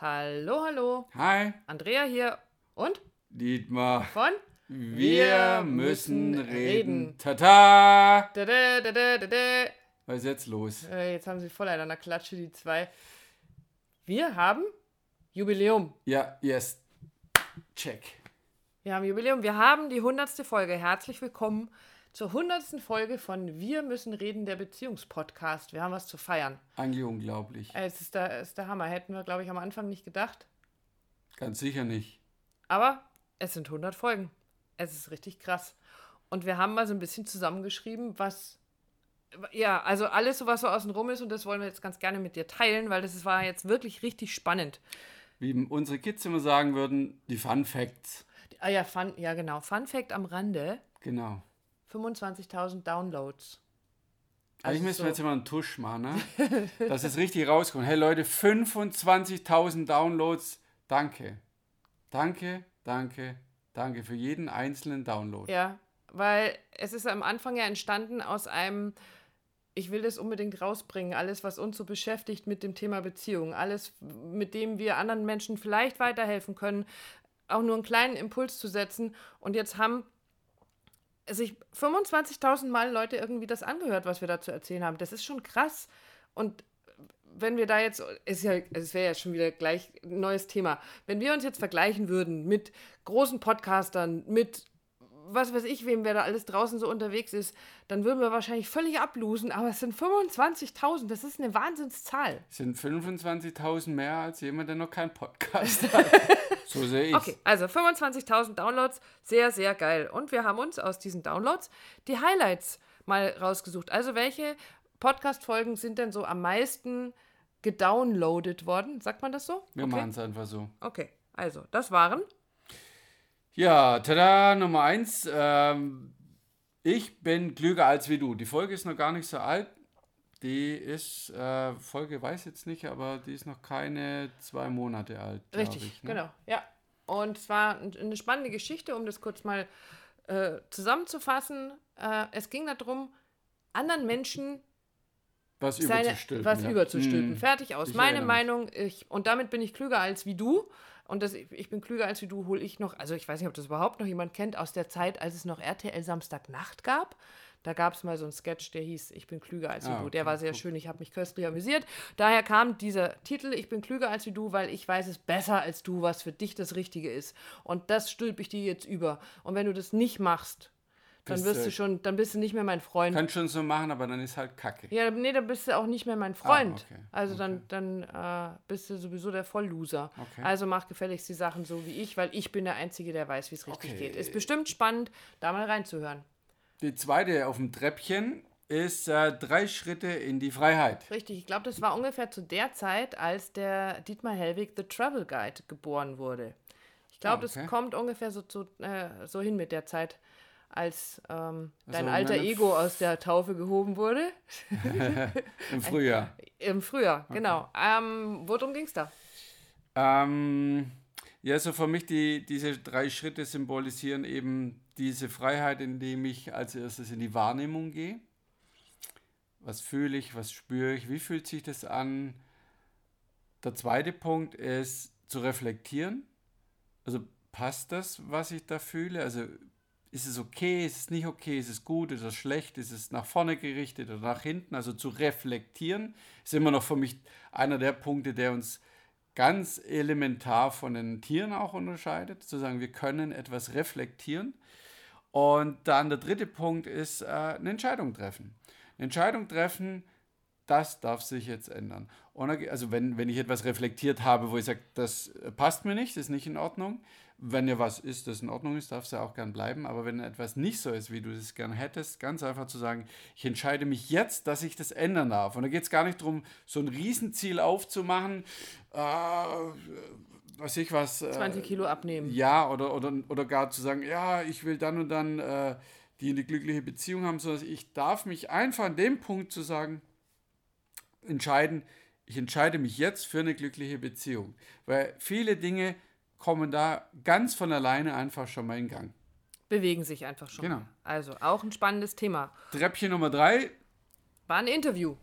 Hallo, hallo. Hi, Andrea hier und Dietmar. von Wir müssen reden. Tata! Da, da, da, da, da, da. Was ist jetzt los? Äh, Jetzt haben sie voll einer Klatsche, die zwei. Wir haben Jubiläum. Ja, yes. Check. Wir haben Jubiläum. Wir haben die hundertste Folge. Herzlich willkommen zur hundertsten Folge von Wir müssen reden, der Beziehungspodcast. Wir haben was zu feiern. Eigentlich unglaublich. Äh, Es ist der, ist der Hammer. Hätten wir, glaube ich, am Anfang nicht gedacht. Ganz sicher nicht. Aber es sind 100 Folgen. Es ist richtig krass. Und wir haben mal so ein bisschen zusammengeschrieben, was. Ja, also alles, so was so außen rum ist, und das wollen wir jetzt ganz gerne mit dir teilen, weil das war jetzt wirklich richtig spannend. Wie unsere Kids immer sagen würden, die Fun Facts. Ah ja, Fun, ja genau. Fun Fact am Rande: Genau. 25.000 Downloads. Eigentlich Also müssen so- wir jetzt immer einen Tusch machen, ne? Dass es richtig rauskommt. Hey Leute, 25.000 Downloads. Danke. Danke, danke, danke für jeden einzelnen Download. Ja, weil es ist am Anfang ja entstanden aus einem, ich will das unbedingt rausbringen, alles, was uns so beschäftigt mit dem Thema Beziehung, alles, mit dem wir anderen Menschen vielleicht weiterhelfen können, auch nur einen kleinen Impuls zu setzen. Und jetzt haben sich 25.000 Mal Leute irgendwie das angehört, was wir da zu erzählen haben. Das ist schon krass. Und wenn wir da jetzt, ist ja, es wäre ja schon wieder gleich ein neues Thema. Wenn wir uns jetzt vergleichen würden mit großen Podcastern, mit was weiß ich, wem wer da alles draußen so unterwegs ist, dann würden wir wahrscheinlich völlig ablosen, aber es sind 25.000, das ist eine Wahnsinnszahl. Es sind 25.000 mehr als jemand, der noch keinen Podcast hat. so sehe ich Okay, also 25.000 Downloads, sehr, sehr geil. Und wir haben uns aus diesen Downloads die Highlights mal rausgesucht. Also welche Podcast-Folgen sind denn so am meisten gedownloadet worden? Sagt man das so? Wir okay. machen es einfach so. Okay, also das waren Ja, tada, Nummer eins. Ähm, ich bin klüger als wie du. Die Folge ist noch gar nicht so alt. Die ist, äh, Folge weiß jetzt nicht, aber die ist noch keine zwei Monate alt. Richtig, ich, ne? genau. Ja. Und es war ein- eine spannende Geschichte, um das kurz mal äh, zusammenzufassen. Äh, es ging darum, anderen Menschen Was seine, überzustülpen. was ja. überzustülpen. Mm. Fertig aus. Ich Meine erinnere. Meinung, ich, und damit bin ich klüger als wie du. Und das, ich bin klüger als wie du, hole ich noch, also ich weiß nicht, ob das überhaupt noch jemand kennt, aus der Zeit, als es noch RTL Samstagnacht gab. Da gab es mal so einen Sketch, der hieß Ich bin klüger als Ah, du. Der okay, war sehr guck. schön, ich habe mich köstlich amüsiert. Daher kam dieser Titel Ich bin klüger als wie du, weil ich weiß es besser als du, was für dich das Richtige ist. Und das stülpe ich dir jetzt über. Und wenn du das nicht machst, dann Bist wirst du- du schon, dann bist du nicht mehr mein Freund. Kannst schon so machen, aber dann ist halt Kacke. Ja, nee, dann bist du auch nicht mehr mein Freund. Ah, okay, Also dann, dann äh, bist du sowieso der Vollloser. Okay. Also mach gefälligst die Sachen so wie ich, weil ich bin der Einzige, der weiß, wie es richtig Okay. geht. Ist bestimmt spannend, da mal reinzuhören. Die zweite auf dem Treppchen ist äh, drei Schritte in die Freiheit. Richtig, ich glaube, das war ungefähr zu der Zeit, als der Dietmar Hellwig The Travel Guide geboren wurde. Ich glaube, Ah, okay. das kommt ungefähr so, zu, äh, so hin mit der Zeit, als ähm, dein Also alter Ego aus der Taufe gehoben wurde. Im Frühjahr. Im Frühjahr, genau. Ähm, worum ging es da? Ähm, ja, so für mich die, diese drei Schritte symbolisieren eben diese Freiheit, indem ich als erstes in die Wahrnehmung gehe. Was fühle ich, was spüre ich, wie fühlt sich das an? Der zweite Punkt ist zu reflektieren. Also passt das, was ich da fühle? Also ist es okay, ist es nicht okay, ist es gut, ist es schlecht, ist es nach vorne gerichtet oder nach hinten? Also zu reflektieren ist immer noch für mich einer der Punkte, der uns ganz elementar von den Tieren auch unterscheidet. Zu sagen, wir können etwas reflektieren. Und dann der dritte Punkt ist äh, eine Entscheidung treffen. Eine Entscheidung treffen, das darf sich jetzt ändern. Und also wenn, wenn ich etwas reflektiert habe, wo ich sage, das äh, passt mir nicht, das ist nicht in Ordnung. Wenn ja was ist, das in Ordnung ist, darf es ja auch gern bleiben. Aber wenn etwas nicht so ist, wie du es gern hättest, ganz einfach zu sagen, ich entscheide mich jetzt, dass ich das ändern darf. Und da geht es gar nicht darum, so ein Riesenziel aufzumachen, äh, was ich was. Äh, 20 Kilo abnehmen. ja, oder, oder, oder gar zu sagen, ja, ich will dann und dann äh, die eine glückliche Beziehung haben, sondern ich darf mich einfach an dem Punkt zu sagen, entscheiden, ich entscheide mich jetzt für eine glückliche Beziehung. Weil viele Dinge kommen da ganz von alleine einfach schon mal in Gang. Bewegen sich einfach schon. Genau. Also auch ein spannendes Thema. Treppchen Nummer drei, War ein Interview.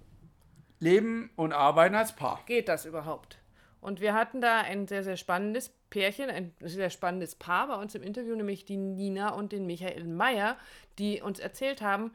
Leben und Arbeiten als Paar. Geht das überhaupt? Und wir hatten da ein sehr, sehr spannendes Pärchen, ein sehr spannendes Paar bei uns im Interview, nämlich die Nina und den Michael Meyer, die uns erzählt haben,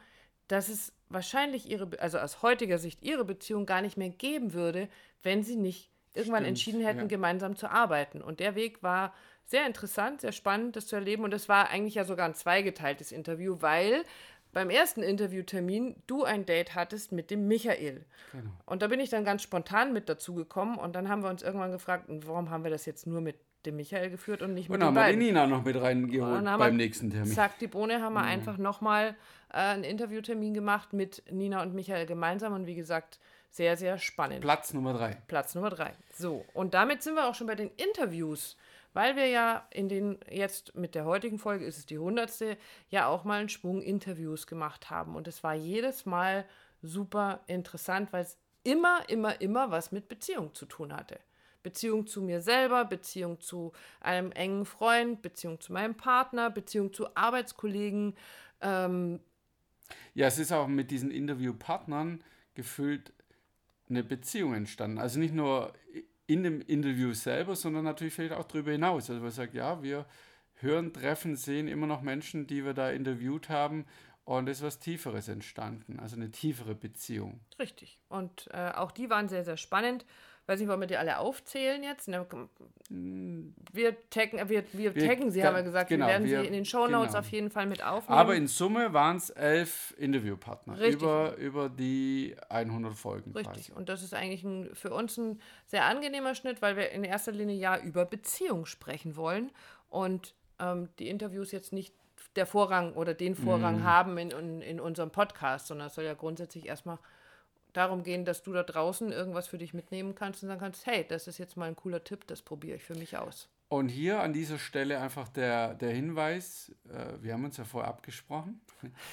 dass es wahrscheinlich ihre, also aus heutiger Sicht ihre Beziehung gar nicht mehr geben würde, wenn sie nicht irgendwann Stimmt, entschieden hätten, ja. gemeinsam zu arbeiten. Und der Weg war sehr interessant, sehr spannend, das zu erleben. Und es war eigentlich ja sogar ein zweigeteiltes Interview, weil beim ersten Interviewtermin du ein Date hattest mit dem Michael. Genau. Und da bin ich dann ganz spontan mit dazu gekommen und dann haben wir uns irgendwann gefragt, warum haben wir das jetzt nur mit dem Michael geführt und nicht mit und dem haben wir Nina noch mit reingeholt beim nächsten Termin. Zack, die Bohne haben wir mhm. einfach nochmal äh, einen Interviewtermin gemacht mit Nina und Michael gemeinsam und wie gesagt, sehr, sehr spannend. Platz Nummer drei. Platz Nummer drei. So, und damit sind wir auch schon bei den Interviews weil wir ja in den, jetzt mit der heutigen Folge ist es die hundertste, ja auch mal einen Schwung Interviews gemacht haben. Und es war jedes Mal super interessant, weil es immer, immer, immer was mit Beziehung zu tun hatte. Beziehung zu mir selber, Beziehung zu einem engen Freund, Beziehung zu meinem Partner, Beziehung zu Arbeitskollegen. Ähm ja, es ist auch mit diesen Interviewpartnern gefüllt eine Beziehung entstanden. Also nicht nur in dem Interview selber, sondern natürlich vielleicht auch darüber hinaus. Also man sagt, ja, wir hören, treffen, sehen immer noch Menschen, die wir da interviewt haben und es ist was Tieferes entstanden, also eine tiefere Beziehung. Richtig. Und äh, auch die waren sehr, sehr spannend weiß nicht, wollen wir die alle aufzählen jetzt? Ne, wir taggen, wir, wir, wir taggen sie, haben wir gesagt. Genau, wir werden wir, sie in den Shownotes genau. auf jeden Fall mit aufnehmen. Aber in Summe waren es elf Interviewpartner über, über die 100 Folgen. Richtig. Quasi. Und das ist eigentlich ein, für uns ein sehr angenehmer Schnitt, weil wir in erster Linie ja über Beziehung sprechen wollen und ähm, die Interviews jetzt nicht der Vorrang oder den Vorrang mm. haben in, in, in unserem Podcast, sondern es soll ja grundsätzlich erstmal darum gehen, dass du da draußen irgendwas für dich mitnehmen kannst und sagen kannst, hey, das ist jetzt mal ein cooler Tipp, das probiere ich für mich aus. Und hier an dieser Stelle einfach der, der Hinweis, äh, wir haben uns ja vorher abgesprochen,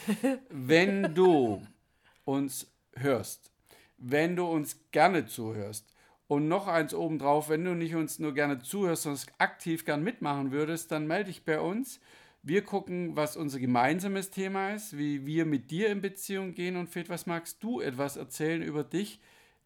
wenn du uns hörst, wenn du uns gerne zuhörst und noch eins obendrauf, wenn du nicht uns nur gerne zuhörst, sondern aktiv gern mitmachen würdest, dann melde dich bei uns wir gucken, was unser gemeinsames Thema ist, wie wir mit dir in Beziehung gehen und Fred, was magst du etwas erzählen über dich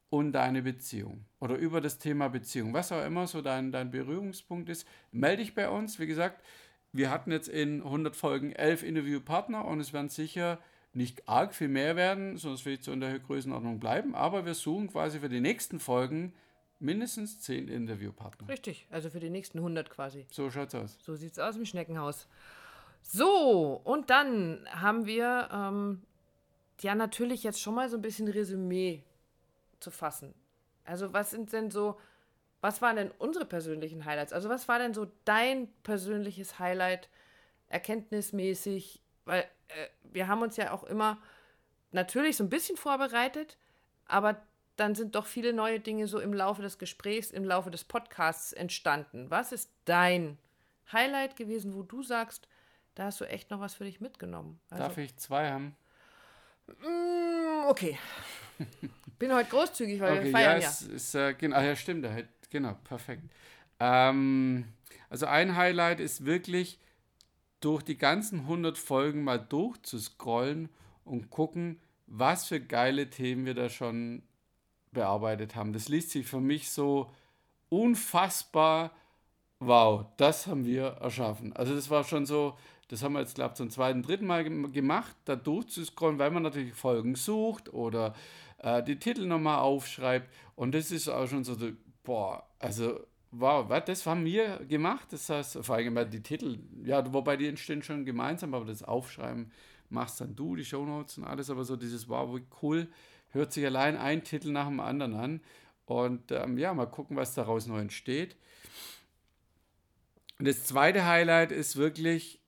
und deine Beziehung oder über das Thema Beziehung, was auch immer so dein, dein Berührungspunkt ist, melde dich bei uns. Wie gesagt, wir hatten jetzt in 100 Folgen elf Interviewpartner und es werden sicher nicht arg viel mehr werden, sondern es wird so in der Größenordnung bleiben, aber wir suchen quasi für die nächsten Folgen mindestens zehn Interviewpartner. Richtig, also für die nächsten 100 quasi. So schaut's aus. So sieht's aus im Schneckenhaus. So, und dann haben wir ähm, ja natürlich jetzt schon mal so ein bisschen Resümee zu fassen. Also was sind denn so, was waren denn unsere persönlichen Highlights? Also was war denn so dein persönliches Highlight erkenntnismäßig? Weil äh, wir haben uns ja auch immer natürlich so ein bisschen vorbereitet, aber dann sind doch viele neue Dinge so im Laufe des Gesprächs, im Laufe des Podcasts entstanden. Was ist dein Highlight gewesen, wo du sagst, da hast du echt noch was für dich mitgenommen. Also, Darf ich zwei haben? Mm, okay. Bin heute großzügig, weil okay, wir feiern ja. Ja. Ist, äh, genau, ja, stimmt. Genau, perfekt. Ähm, also ein Highlight ist wirklich, durch die ganzen 100 Folgen mal durchzuscrollen und gucken, was für geile Themen wir da schon bearbeitet haben. Das liest sich für mich so unfassbar, wow, das haben wir erschaffen. Also das war schon so, das haben wir jetzt, glaube ich, zum zweiten, dritten Mal gemacht, da durchzuscrollen, weil man natürlich Folgen sucht oder äh, die Titel nochmal aufschreibt. Und das ist auch schon so, boah, also wow, was, das haben wir gemacht. Das heißt, vor allem die Titel, ja, wobei die entstehen schon gemeinsam, aber das Aufschreiben machst dann du, die Shownotes und alles, aber so dieses, wow, wie cool, hört sich allein ein Titel nach dem anderen an. Und ähm, ja, mal gucken, was daraus noch entsteht. Und das zweite Highlight ist wirklich,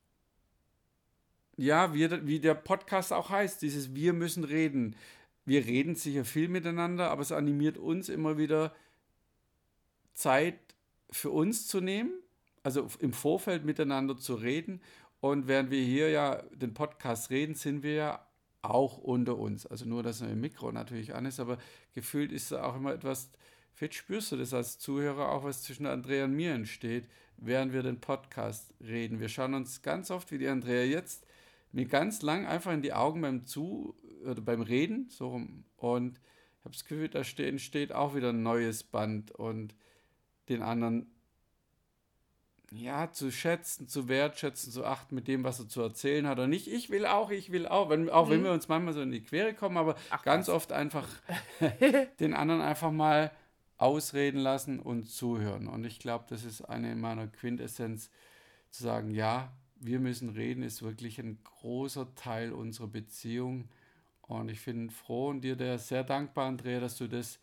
ja, wie, wie der Podcast auch heißt, dieses Wir müssen reden. Wir reden sicher viel miteinander, aber es animiert uns immer wieder Zeit für uns zu nehmen, also im Vorfeld miteinander zu reden. Und während wir hier ja den Podcast reden, sind wir ja auch unter uns. Also nur, dass ein Mikro natürlich an ist, aber gefühlt ist da auch immer etwas, vielleicht spürst du das als Zuhörer auch, was zwischen Andrea und mir entsteht, während wir den Podcast reden. Wir schauen uns ganz oft, wie die Andrea jetzt mir ganz lang einfach in die Augen beim Zu oder beim Reden so rum und ich habe das Gefühl, da entsteht auch wieder ein neues Band und den anderen ja, zu schätzen, zu wertschätzen, zu achten mit dem, was er zu erzählen hat. Und nicht, ich will auch, ich will auch, wenn, auch mhm. wenn wir uns manchmal so in die Quere kommen, aber Ach, ganz was. oft einfach den anderen einfach mal ausreden lassen und zuhören. Und ich glaube, das ist eine meiner Quintessenz, zu sagen, ja, wir müssen reden, ist wirklich ein großer Teil unserer Beziehung. Und ich bin froh und dir der sehr dankbar, Andrea, dass du das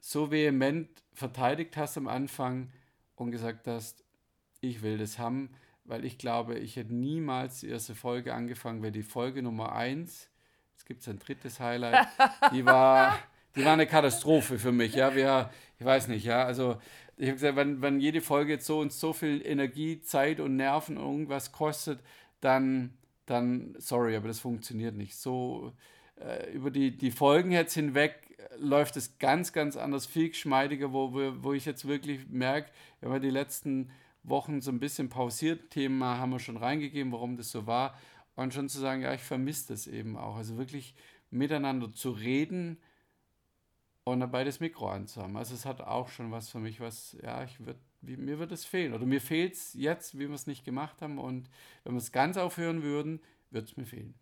so vehement verteidigt hast am Anfang und gesagt hast, ich will das haben, weil ich glaube, ich hätte niemals die erste Folge angefangen, weil die Folge Nummer eins, es gibt ein drittes Highlight, die war, die war eine Katastrophe für mich. Ja, wir, ich weiß nicht, ja, also ich habe gesagt, wenn, wenn jede Folge jetzt so und so viel Energie, Zeit und Nerven irgendwas kostet, dann, dann sorry, aber das funktioniert nicht. So äh, über die, die Folgen jetzt hinweg läuft es ganz, ganz anders, viel geschmeidiger, wo, wo ich jetzt wirklich merke, wenn wir die letzten Wochen so ein bisschen pausiert, Themen haben wir schon reingegeben, warum das so war. Und schon zu sagen, ja, ich vermisse das eben auch. Also wirklich miteinander zu reden und dabei das Mikro anzuhaben. Also es hat auch schon was für mich, was, ja, ich würd, wie, mir wird es fehlen. Oder mir fehlt es jetzt, wie wir es nicht gemacht haben. Und wenn wir es ganz aufhören würden, würde es mir fehlen.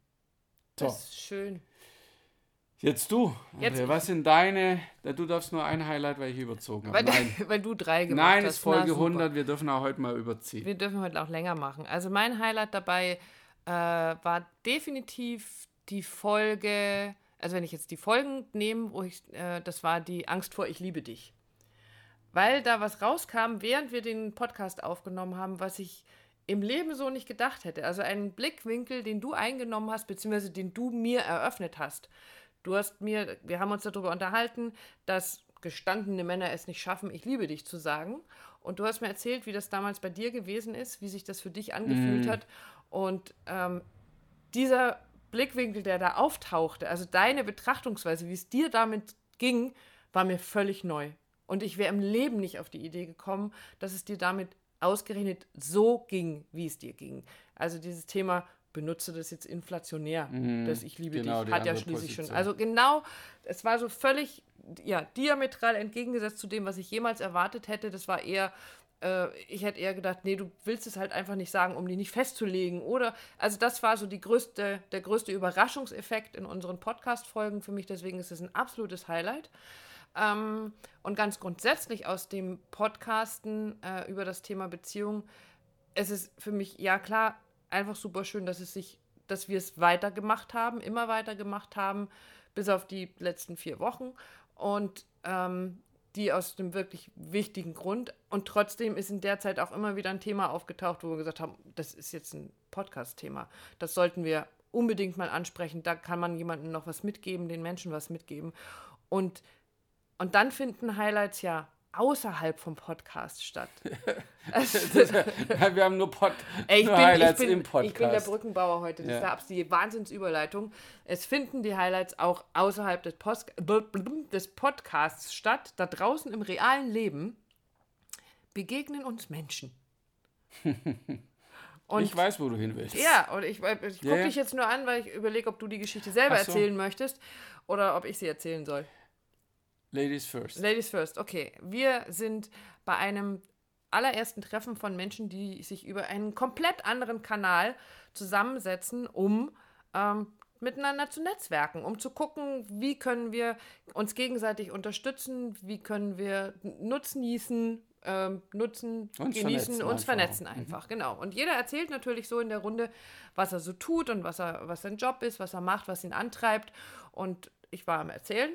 So. Das ist schön. Jetzt du. Jetzt was sind deine? Du darfst nur ein Highlight, weil ich überzogen habe. Nein. weil du drei gemacht Nein, hast. Nein, ist Folge Na, 100. Wir dürfen auch heute mal überziehen. Wir dürfen heute auch länger machen. Also mein Highlight dabei äh, war definitiv die Folge, also wenn ich jetzt die Folgen nehme, wo ich, äh, das war die Angst vor Ich liebe dich. Weil da was rauskam, während wir den Podcast aufgenommen haben, was ich im Leben so nicht gedacht hätte. Also einen Blickwinkel, den du eingenommen hast, beziehungsweise den du mir eröffnet hast. Du hast mir, wir haben uns darüber unterhalten, dass gestandene Männer es nicht schaffen, ich liebe dich zu sagen. Und du hast mir erzählt, wie das damals bei dir gewesen ist, wie sich das für dich angefühlt mm. hat. Und ähm, dieser Blickwinkel, der da auftauchte, also deine Betrachtungsweise, wie es dir damit ging, war mir völlig neu. Und ich wäre im Leben nicht auf die Idee gekommen, dass es dir damit ausgerechnet so ging, wie es dir ging. Also dieses Thema benutze das jetzt inflationär, mhm, dass ich liebe genau, dich, hat ja schließlich Position. schon. Also genau, es war so völlig, ja, diametral entgegengesetzt zu dem, was ich jemals erwartet hätte. Das war eher, äh, ich hätte eher gedacht, nee, du willst es halt einfach nicht sagen, um die nicht festzulegen. Oder, also das war so die größte, der größte Überraschungseffekt in unseren Podcast-Folgen für mich. Deswegen ist es ein absolutes Highlight. Ähm, und ganz grundsätzlich aus dem Podcasten äh, über das Thema Beziehung, es ist für mich, ja klar, einfach super schön, dass es sich, dass wir es weitergemacht haben, immer weitergemacht haben, bis auf die letzten vier Wochen. Und ähm, die aus dem wirklich wichtigen Grund. Und trotzdem ist in der Zeit auch immer wieder ein Thema aufgetaucht, wo wir gesagt haben, das ist jetzt ein Podcast-Thema. Das sollten wir unbedingt mal ansprechen. Da kann man jemandem noch was mitgeben, den Menschen was mitgeben. Und, und dann finden Highlights ja außerhalb vom Podcast statt. wir haben nur, Pod Ey, nur bin, Highlights bin, im Podcast. Ich bin der Brückenbauer heute. Das ja. ist die Wahnsinnsüberleitung. Es finden die Highlights auch außerhalb des, Post des Podcasts statt. Da draußen im realen Leben begegnen uns Menschen. Und, ich weiß, wo du hin willst. Ja, und ich, ich gucke yeah. dich jetzt nur an, weil ich überlege, ob du die Geschichte selber so. erzählen möchtest oder ob ich sie erzählen soll. Ladies first. Ladies first, okay. Wir sind bei einem allerersten Treffen von Menschen, die sich über einen komplett anderen Kanal zusammensetzen, um ähm, miteinander zu netzwerken, um zu gucken, wie können wir uns gegenseitig unterstützen, wie können wir Nutzen genießen, ähm, nutzen, uns genießen, vernetzen uns einfach. vernetzen einfach, mhm. genau. Und jeder erzählt natürlich so in der Runde, was er so tut und was er, was sein Job ist, was er macht, was ihn antreibt. Und ich war am Erzählen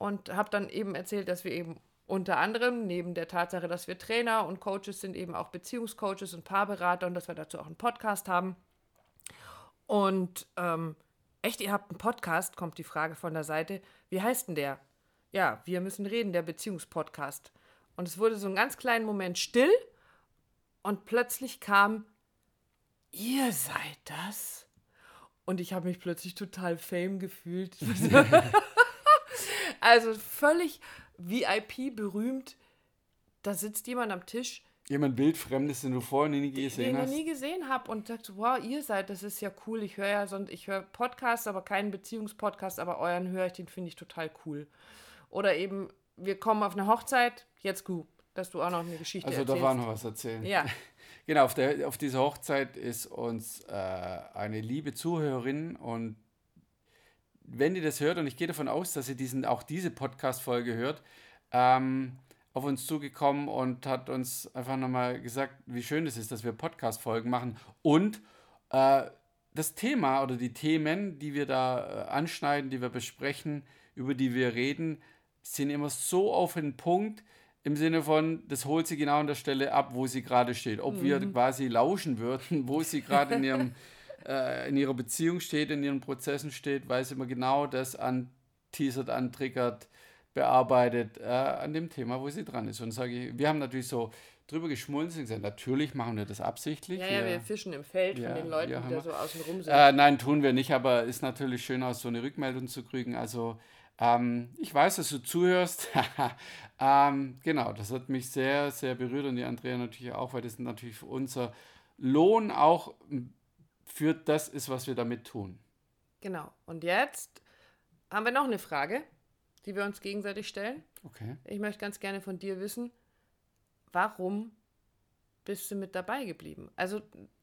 und habe dann eben erzählt, dass wir eben unter anderem neben der Tatsache, dass wir Trainer und Coaches sind, eben auch Beziehungscoaches und Paarberater und dass wir dazu auch einen Podcast haben. Und ähm, echt, ihr habt einen Podcast, kommt die Frage von der Seite. Wie heißt denn der? Ja, wir müssen reden, der Beziehungspodcast. Und es wurde so einen ganz kleinen Moment still und plötzlich kam, ihr seid das? Und ich habe mich plötzlich total fame gefühlt. Also völlig VIP berühmt. Da sitzt jemand am Tisch. Jemand wildfremdes, den du vorher nie gesehen hast. Den ich nie gesehen habe und dachte, wow, ihr seid, das ist ja cool. Ich höre ja sonst, ich höre Podcasts, aber keinen Beziehungspodcast, aber euren höre ich, den finde ich total cool. Oder eben wir kommen auf eine Hochzeit, jetzt gut, dass du auch noch eine Geschichte Also erzählst. da war noch was erzählen. Ja. Genau, auf, der, auf dieser Hochzeit ist uns äh, eine liebe Zuhörerin und wenn die das hört, und ich gehe davon aus, dass sie diesen, auch diese Podcast-Folge hört, ähm, auf uns zugekommen und hat uns einfach nochmal gesagt, wie schön es ist, dass wir Podcast-Folgen machen. Und äh, das Thema oder die Themen, die wir da äh, anschneiden, die wir besprechen, über die wir reden, sind immer so auf den Punkt, im Sinne von, das holt sie genau an der Stelle ab, wo sie gerade steht. Ob wir quasi lauschen würden, wo sie gerade in, ihrem, äh, in ihrer Beziehung steht, in ihren Prozessen steht, weil sie immer genau das anteasert, antriggert, bearbeitet, äh, an dem Thema, wo sie dran ist. Und sage ich, wir haben natürlich so drüber geschmunzelt und gesagt, natürlich machen wir das absichtlich. Ja, ja, wir fischen im Feld Ja, von den Leuten, ja, die da wir. so außen rum sind. Äh, nein, tun wir nicht, aber ist natürlich schön, aus so eine Rückmeldung zu kriegen. Also, ähm, ich weiß, dass du zuhörst. ähm, genau, das hat mich sehr, sehr berührt und die Andrea natürlich auch, weil das natürlich für unser Lohn auch m, für das ist, was wir damit tun. Genau. Und jetzt haben wir noch eine Frage, die wir uns gegenseitig stellen. Okay. Ich möchte ganz gerne von dir wissen, warum bist du mit dabei geblieben? Also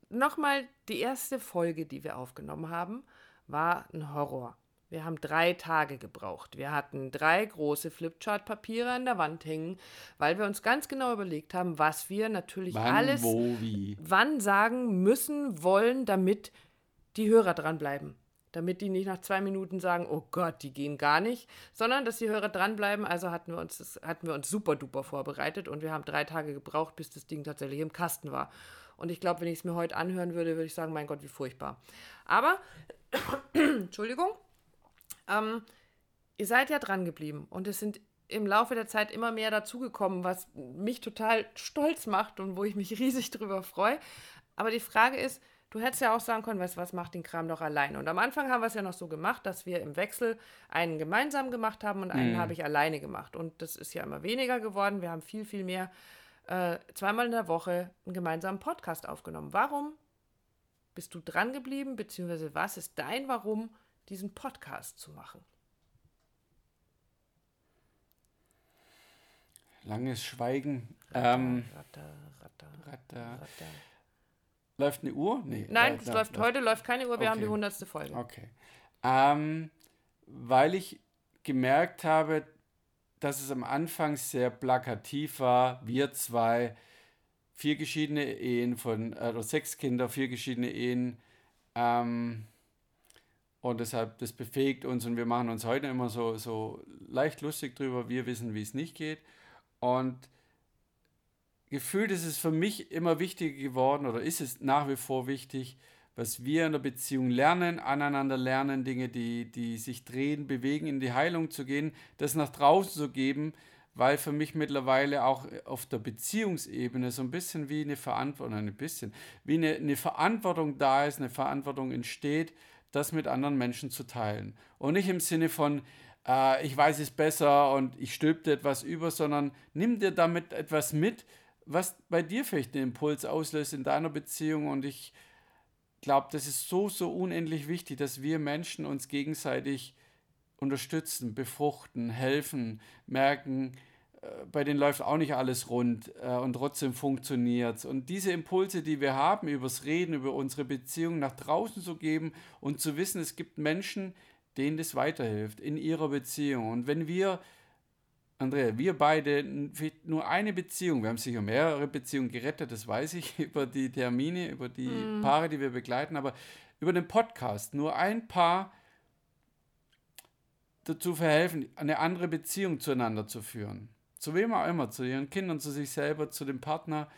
nochmal, die erste Folge, die wir aufgenommen haben, war ein Horror. Wir haben drei Tage gebraucht. Wir hatten drei große Flipchart-Papiere an der Wand hängen, weil wir uns ganz genau überlegt haben, was wir natürlich Wann, alles wo, wann sagen müssen, wollen, damit die Hörer dranbleiben. Damit die nicht nach zwei Minuten sagen, oh Gott, die gehen gar nicht, sondern dass die Hörer dranbleiben. Also hatten wir uns, das hatten wir uns super duper vorbereitet und wir haben drei Tage gebraucht, bis das Ding tatsächlich im Kasten war. Und ich glaube, wenn ich es mir heute anhören würde, würde ich sagen, mein Gott, wie furchtbar. Aber, Entschuldigung, ähm, ihr seid ja dran geblieben und es sind im Laufe der Zeit immer mehr dazugekommen, was mich total stolz macht und wo ich mich riesig drüber freue. Aber die Frage ist, du hättest ja auch sagen können, weißt, was macht den Kram doch alleine. Und am Anfang haben wir es ja noch so gemacht, dass wir im Wechsel einen gemeinsam gemacht haben und einen habe ich alleine gemacht. Und das ist ja immer weniger geworden. Wir haben viel, viel mehr äh, zweimal in der Woche einen gemeinsamen Podcast aufgenommen. Warum bist du dran geblieben, beziehungsweise was ist dein Warum, diesen Podcast zu machen? Langes Schweigen. Ähm, Ratter, ratter, Ratter. ratter. läuft eine Uhr? Nee. Nein, läuft- es läuft heute, läuft keine Uhr, wir haben die Okay. hundertste Folge. Okay. Ähm, weil ich gemerkt habe, dass es am Anfang sehr plakativ war. Wir zwei, vier geschiedene Ehen von, äh, oder sechs Kinder, vier geschiedene Ehen. Ähm, und deshalb, das befähigt uns und wir machen uns heute immer so, so leicht lustig drüber. Wir wissen, wie es nicht geht. Und gefühlt ist es für mich immer wichtiger geworden oder ist es nach wie vor wichtig, was wir in der Beziehung lernen, aneinander lernen, Dinge, die, die sich drehen, bewegen, in die Heilung zu gehen, das nach draußen zu geben, weil für mich mittlerweile auch auf der Beziehungsebene so ein bisschen wie eine Verantwortung, ein bisschen, wie eine, eine Verantwortung da ist, eine Verantwortung entsteht, das mit anderen Menschen zu teilen. Und nicht im Sinne von, äh, ich weiß es besser und ich stülpe dir etwas über, sondern nimm dir damit etwas mit, was bei dir vielleicht einen Impuls auslöst in deiner Beziehung. Und ich glaube, das ist so, so unendlich wichtig, dass wir Menschen uns gegenseitig unterstützen, befruchten, helfen, merken, bei denen läuft auch nicht alles rund äh, und trotzdem funktioniert Und diese Impulse, die wir haben, übers Reden, über unsere Beziehung nach draußen zu geben und zu wissen, es gibt Menschen, denen das weiterhilft in ihrer Beziehung. Und wenn wir, Andrea, wir beide nur eine Beziehung, wir haben sicher mehrere Beziehungen gerettet, das weiß ich, über die Termine, über die Paare, die wir begleiten, aber über den Podcast nur ein Paar dazu verhelfen, eine andere Beziehung zueinander zu führen. Zu wem auch immer, zu ihren Kindern, zu sich selber, zu dem Partner,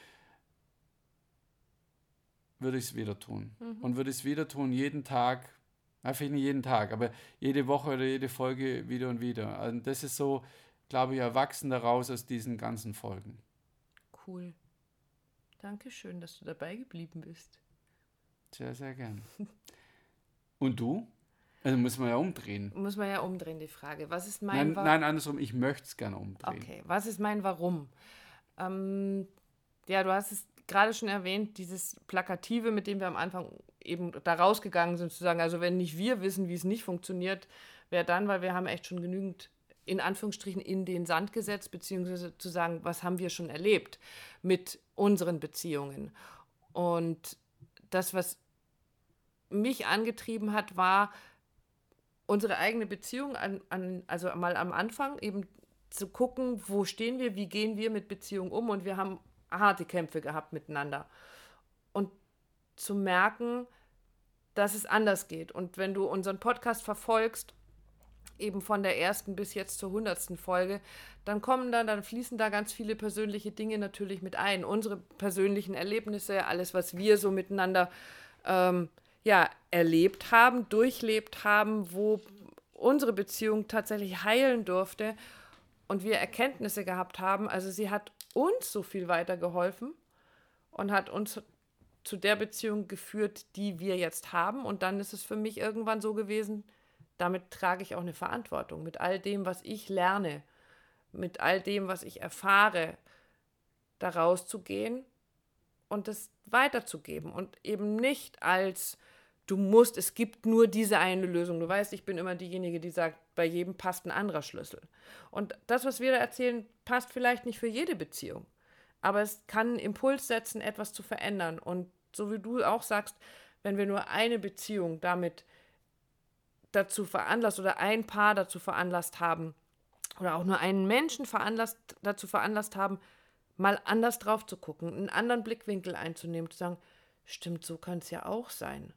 würde ich es wieder tun. Und würde ich es wieder tun, jeden Tag, vielleicht nicht jeden Tag, aber jede Woche oder jede Folge wieder und wieder. Also das ist so, glaube ich, erwachsen daraus aus diesen ganzen Folgen. Cool. Dankeschön, dass du dabei geblieben bist. Sehr, sehr gern. Und du? Also muss man ja umdrehen. Muss man ja umdrehen, die Frage. Was ist mein Nein, Wa- nein, andersrum, ich möchte es gerne umdrehen. Okay, was ist mein Warum? Ähm, ja, du hast es gerade schon erwähnt, dieses Plakative, mit dem wir am Anfang eben da rausgegangen sind, zu sagen, also wenn nicht wir wissen, wie es nicht funktioniert, wer dann, weil wir haben echt schon genügend in Anführungsstrichen in den Sand gesetzt, beziehungsweise zu sagen, was haben wir schon erlebt mit unseren Beziehungen. Und das, was mich angetrieben hat, war unsere eigene Beziehung, an, an, also mal am Anfang eben zu gucken, wo stehen wir, wie gehen wir mit Beziehungen um und wir haben harte Kämpfe gehabt miteinander. Und zu merken, dass es anders geht. Und wenn du unseren Podcast verfolgst, eben von der ersten bis jetzt zur hundertsten Folge, dann kommen da, dann fließen da ganz viele persönliche Dinge natürlich mit ein. Unsere persönlichen Erlebnisse, alles, was wir so miteinander ähm, ja, erlebt haben, durchlebt haben, wo unsere Beziehung tatsächlich heilen durfte und wir Erkenntnisse gehabt haben. Also sie hat uns so viel weitergeholfen und hat uns zu der Beziehung geführt, die wir jetzt haben. Und dann ist es für mich irgendwann so gewesen, damit trage ich auch eine Verantwortung. Mit all dem, was ich lerne, mit all dem, was ich erfahre, da rauszugehen und es weiterzugeben. Und eben nicht als du musst, es gibt nur diese eine Lösung. Du weißt, ich bin immer diejenige, die sagt, bei jedem passt ein anderer Schlüssel. Und das, was wir da erzählen, passt vielleicht nicht für jede Beziehung. Aber es kann einen Impuls setzen, etwas zu verändern. Und so wie du auch sagst, wenn wir nur eine Beziehung damit dazu veranlasst oder ein Paar dazu veranlasst haben oder auch nur einen Menschen veranlasst, dazu veranlasst haben, mal anders drauf zu gucken, einen anderen Blickwinkel einzunehmen, zu sagen, stimmt, so kann es ja auch sein.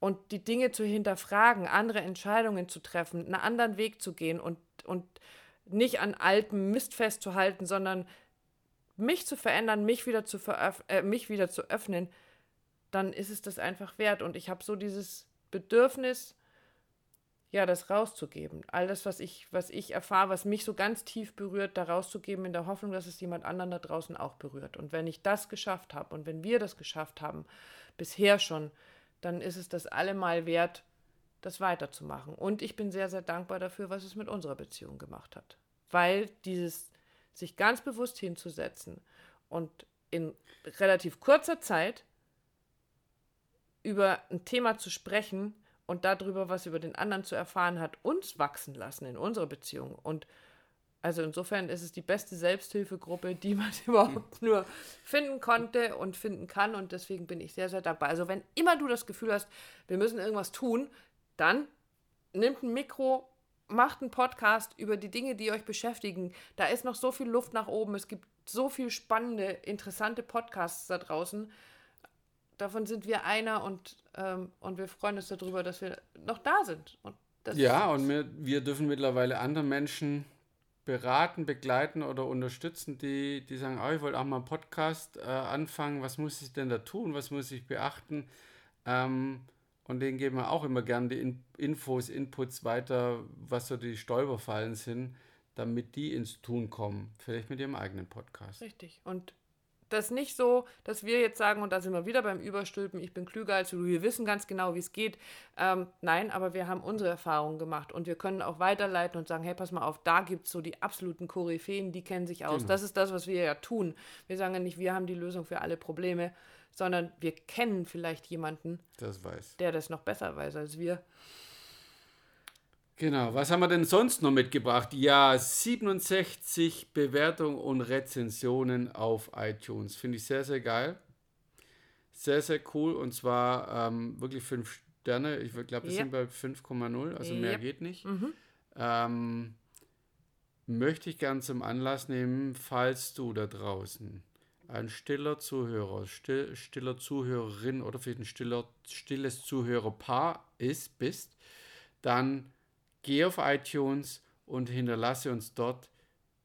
Und die Dinge zu hinterfragen, andere Entscheidungen zu treffen, einen anderen Weg zu gehen und, und nicht an altem Mist festzuhalten, sondern mich zu verändern, mich wieder zu, äh, mich wieder zu öffnen, dann ist es das einfach wert. Und ich habe so dieses Bedürfnis, ja, das rauszugeben. All das, was ich, was ich erfahre, was mich so ganz tief berührt, da rauszugeben, in der Hoffnung, dass es jemand anderen da draußen auch berührt. Und wenn ich das geschafft habe und wenn wir das geschafft haben, bisher schon, dann ist es das allemal wert, das weiterzumachen. Und ich bin sehr, sehr dankbar dafür, was es mit unserer Beziehung gemacht hat. Weil dieses sich ganz bewusst hinzusetzen und in relativ kurzer Zeit über ein Thema zu sprechen, und darüber, was über den anderen zu erfahren hat, uns wachsen lassen in unserer Beziehung. Und also insofern ist es die beste Selbsthilfegruppe, die man überhaupt nur finden konnte und finden kann. Und deswegen bin ich sehr, sehr dankbar. Also wenn immer du das Gefühl hast, wir müssen irgendwas tun, dann nimmt ein Mikro, macht einen Podcast über die Dinge, die euch beschäftigen. Da ist noch so viel Luft nach oben. Es gibt so viel spannende, interessante Podcasts da draußen davon sind wir einer und, ähm, und wir freuen uns darüber, dass wir noch da sind. Und ja, und wir, wir dürfen mittlerweile andere Menschen beraten, begleiten oder unterstützen, die, die sagen, oh, ich wollte auch mal einen Podcast äh, anfangen, was muss ich denn da tun, was muss ich beachten? Ähm, und denen geben wir auch immer gerne die In Infos, Inputs weiter, was so die Stolperfallen sind, damit die ins Tun kommen. Vielleicht mit ihrem eigenen Podcast. Richtig. Und das nicht so, dass wir jetzt sagen, und da sind wir wieder beim Überstülpen, ich bin klüger als du, wir wissen ganz genau, wie es geht. Ähm, nein, aber wir haben unsere Erfahrungen gemacht und wir können auch weiterleiten und sagen, hey, pass mal auf, da gibt es so die absoluten Koryphäen, die kennen sich aus. Genau. Das ist das, was wir ja tun. Wir sagen ja nicht, wir haben die Lösung für alle Probleme, sondern wir kennen vielleicht jemanden, das der das noch besser weiß als wir. Genau, was haben wir denn sonst noch mitgebracht? Ja, 67 Bewertungen und Rezensionen auf iTunes. Finde ich sehr, sehr geil. Sehr, sehr cool. Und zwar ähm, wirklich fünf Sterne. Ich glaube, wir ja. sind bei 5,0, also ja. mehr geht nicht. Mhm. Ähm, möchte ich gern zum Anlass nehmen, falls du da draußen ein stiller Zuhörer, still, stiller Zuhörerin oder vielleicht ein stiller, stilles Zuhörerpaar ist, bist, dann geh auf iTunes und hinterlasse uns dort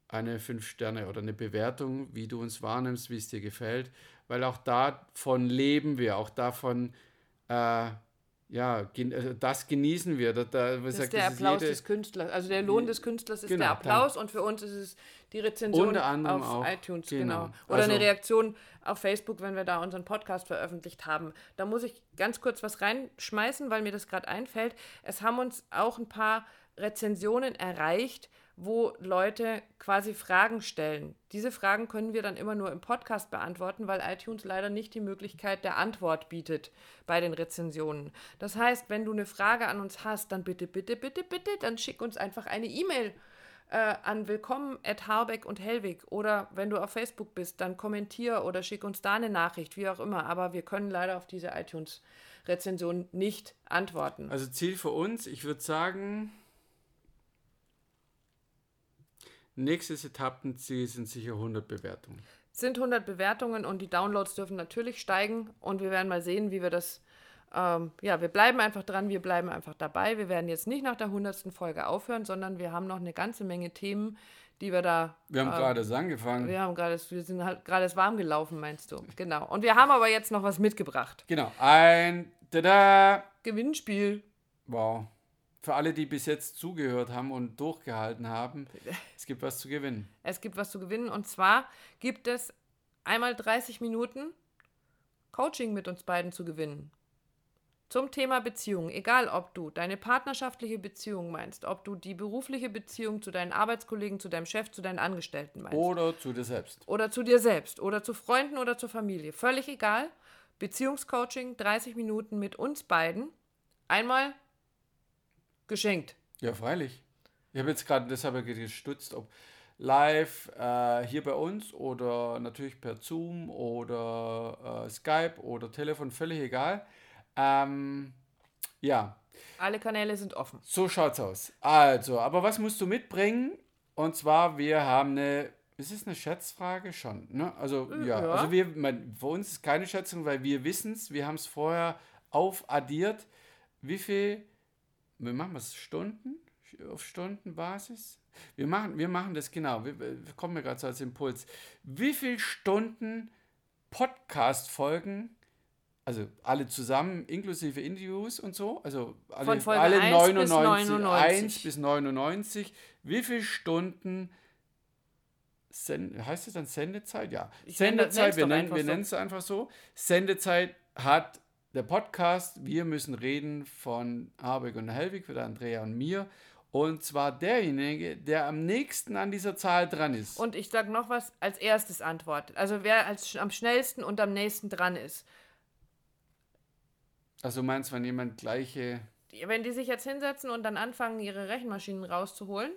eine 5 Sterne oder eine Bewertung, wie du uns wahrnimmst, wie es dir gefällt, weil auch davon leben wir, auch davon, äh, ja, also das genießen wir. Da, da, das ist der Applaus jede, des Künstlers, also der Lohn des Künstlers ist genau, der Applaus und für uns ist es die Rezension auf auch, iTunes, genau. genau. Oder also, eine Reaktion auf Facebook, wenn wir da unseren Podcast veröffentlicht haben. Da muss ich ganz kurz was reinschmeißen, weil mir das gerade einfällt. Es haben uns auch ein paar Rezensionen erreicht, wo Leute quasi Fragen stellen. Diese Fragen können wir dann immer nur im Podcast beantworten, weil iTunes leider nicht die Möglichkeit der Antwort bietet bei den Rezensionen. Das heißt, wenn du eine Frage an uns hast, dann bitte, bitte, bitte, bitte, dann schick uns einfach eine E-Mail äh, an willkommen at Harbeck und Hellwig oder wenn du auf Facebook bist, dann kommentier oder schick uns da eine Nachricht, wie auch immer. Aber wir können leider auf diese iTunes-Rezension nicht antworten. Also Ziel für uns, ich würde sagen, nächstes Etappenziel sind sicher 100 Bewertungen. Sind 100 Bewertungen und die Downloads dürfen natürlich steigen und wir werden mal sehen, wie wir das ähm, ja, wir bleiben einfach dran, wir bleiben einfach dabei. Wir werden jetzt nicht nach der 100. Folge aufhören, sondern wir haben noch eine ganze Menge Themen, die wir da. Wir haben äh, gerade es angefangen. Wir haben gerade, wir sind halt gerade es warm gelaufen, meinst du? Genau. Und wir haben aber jetzt noch was mitgebracht. Genau. Ein Tada! Gewinnspiel. Wow. Für alle, die bis jetzt zugehört haben und durchgehalten haben, es gibt was zu gewinnen. Es gibt was zu gewinnen und zwar gibt es einmal 30 Minuten Coaching mit uns beiden zu gewinnen. Zum Thema Beziehung, egal ob du deine partnerschaftliche Beziehung meinst, ob du die berufliche Beziehung zu deinen Arbeitskollegen, zu deinem Chef, zu deinen Angestellten meinst. Oder zu dir selbst. Oder zu dir selbst. Oder zu Freunden oder zur Familie. Völlig egal. Beziehungscoaching, 30 Minuten mit uns beiden. Einmal geschenkt. Ja, freilich. Ich habe jetzt gerade deshalb gestutzt, ob live äh, hier bei uns oder natürlich per Zoom oder äh, Skype oder Telefon, völlig egal. Ähm, ja. Alle Kanäle sind offen. So schaut's aus. Also, aber was musst du mitbringen? Und zwar, wir haben eine. Ist es eine Schätzfrage? Schon, ne? Also, äh, ja. ja. Also, wir, mein, für uns ist keine Schätzung, weil wir wissen es. Wir haben es vorher aufaddiert. Wie viel. Wir machen es Stunden? Auf Stundenbasis? Wir machen, wir machen das genau. Wir, wir kommen mir gerade so als Impuls. Wie viele Stunden Podcast-Folgen also alle zusammen, inklusive Interviews und so, also alle, Von alle 99, bis 99. 1 bis 99, wie viele Stunden Send, heißt es dann Sendezeit? Ja. Ich Sendezeit, wir nennen es einfach so. Sendezeit hat der Podcast Wir müssen reden von Habeck und Helwig, für Andrea und mir. Und zwar derjenige, der am nächsten an dieser Zahl dran ist. Und ich sage noch was als erstes antwortet. Also wer als, am schnellsten und am nächsten dran ist. Also meinst du, wenn jemand gleiche. Wenn die sich jetzt hinsetzen und dann anfangen, ihre Rechenmaschinen rauszuholen.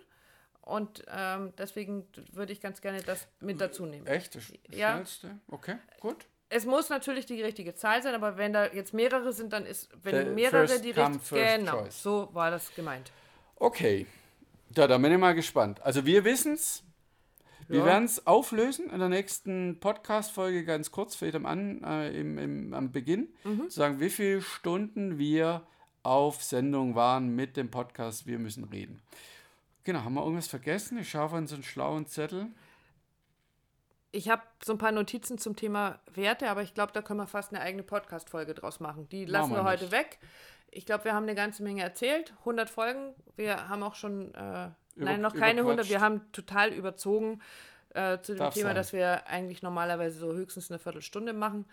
Und ähm, deswegen würde ich ganz gerne das mit dazu nehmen. Echt? Das ja. schnellste? Okay, gut. Es muss natürlich die richtige Zahl sein, aber wenn da jetzt mehrere sind, dann ist, wenn The mehrere die richtige. Genau, choice. so war das gemeint. Okay. Ja, da bin ich mal gespannt. Also wir wissen es. Wir ja. werden es auflösen in der nächsten Podcast-Folge ganz kurz, vielleicht am, an, äh, im, im, am Beginn, mhm. zu sagen, wie viele Stunden wir auf Sendung waren mit dem Podcast Wir müssen reden. Genau, haben wir irgendwas vergessen? Ich schaue auf unseren schlauen Zettel. Ich habe so ein paar Notizen zum Thema Werte, aber ich glaube, da können wir fast eine eigene Podcast-Folge draus machen. Die lassen wir, wir heute weg. Ich glaube, wir haben eine ganze Menge erzählt. 100 Folgen. Wir haben auch schon äh, Nein, noch keine 100. Wir haben total überzogen äh, zu dem darf Thema, sein. dass wir eigentlich normalerweise so höchstens eine Viertelstunde machen.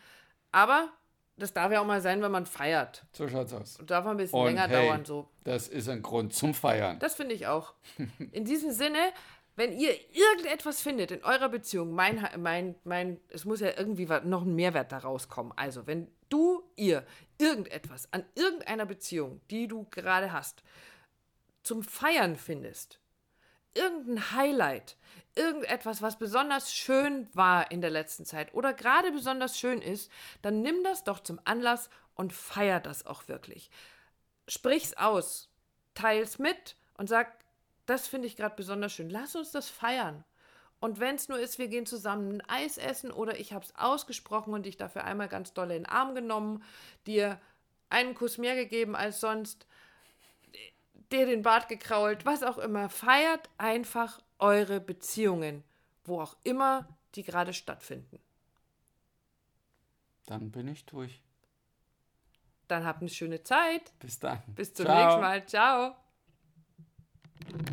Aber das darf ja auch mal sein, wenn man feiert. So schaut's aus. Und darf ein bisschen Und länger hey, dauern. So. Das ist ein Grund zum Feiern. Das finde ich auch. In diesem Sinne, wenn ihr irgendetwas findet in eurer Beziehung, mein, mein, mein, es muss ja irgendwie noch ein Mehrwert daraus kommen. Also, wenn du, ihr, irgendetwas an irgendeiner Beziehung, die du gerade hast, zum Feiern findest, irgendein Highlight, irgendetwas, was besonders schön war in der letzten Zeit oder gerade besonders schön ist, dann nimm das doch zum Anlass und feier das auch wirklich. Sprich's aus, teil's mit und sag, das finde ich gerade besonders schön. Lass uns das feiern. Und wenn es nur ist, wir gehen zusammen ein Eis essen oder ich habe es ausgesprochen und dich dafür einmal ganz doll in den Arm genommen, dir einen Kuss mehr gegeben als sonst, dir den Bart gekrault, was auch immer. Feiert einfach eure Beziehungen, wo auch immer die gerade stattfinden. Dann bin ich durch. Dann habt eine schöne Zeit. Bis dann. Bis zum Ciao. nächsten Mal. Ciao.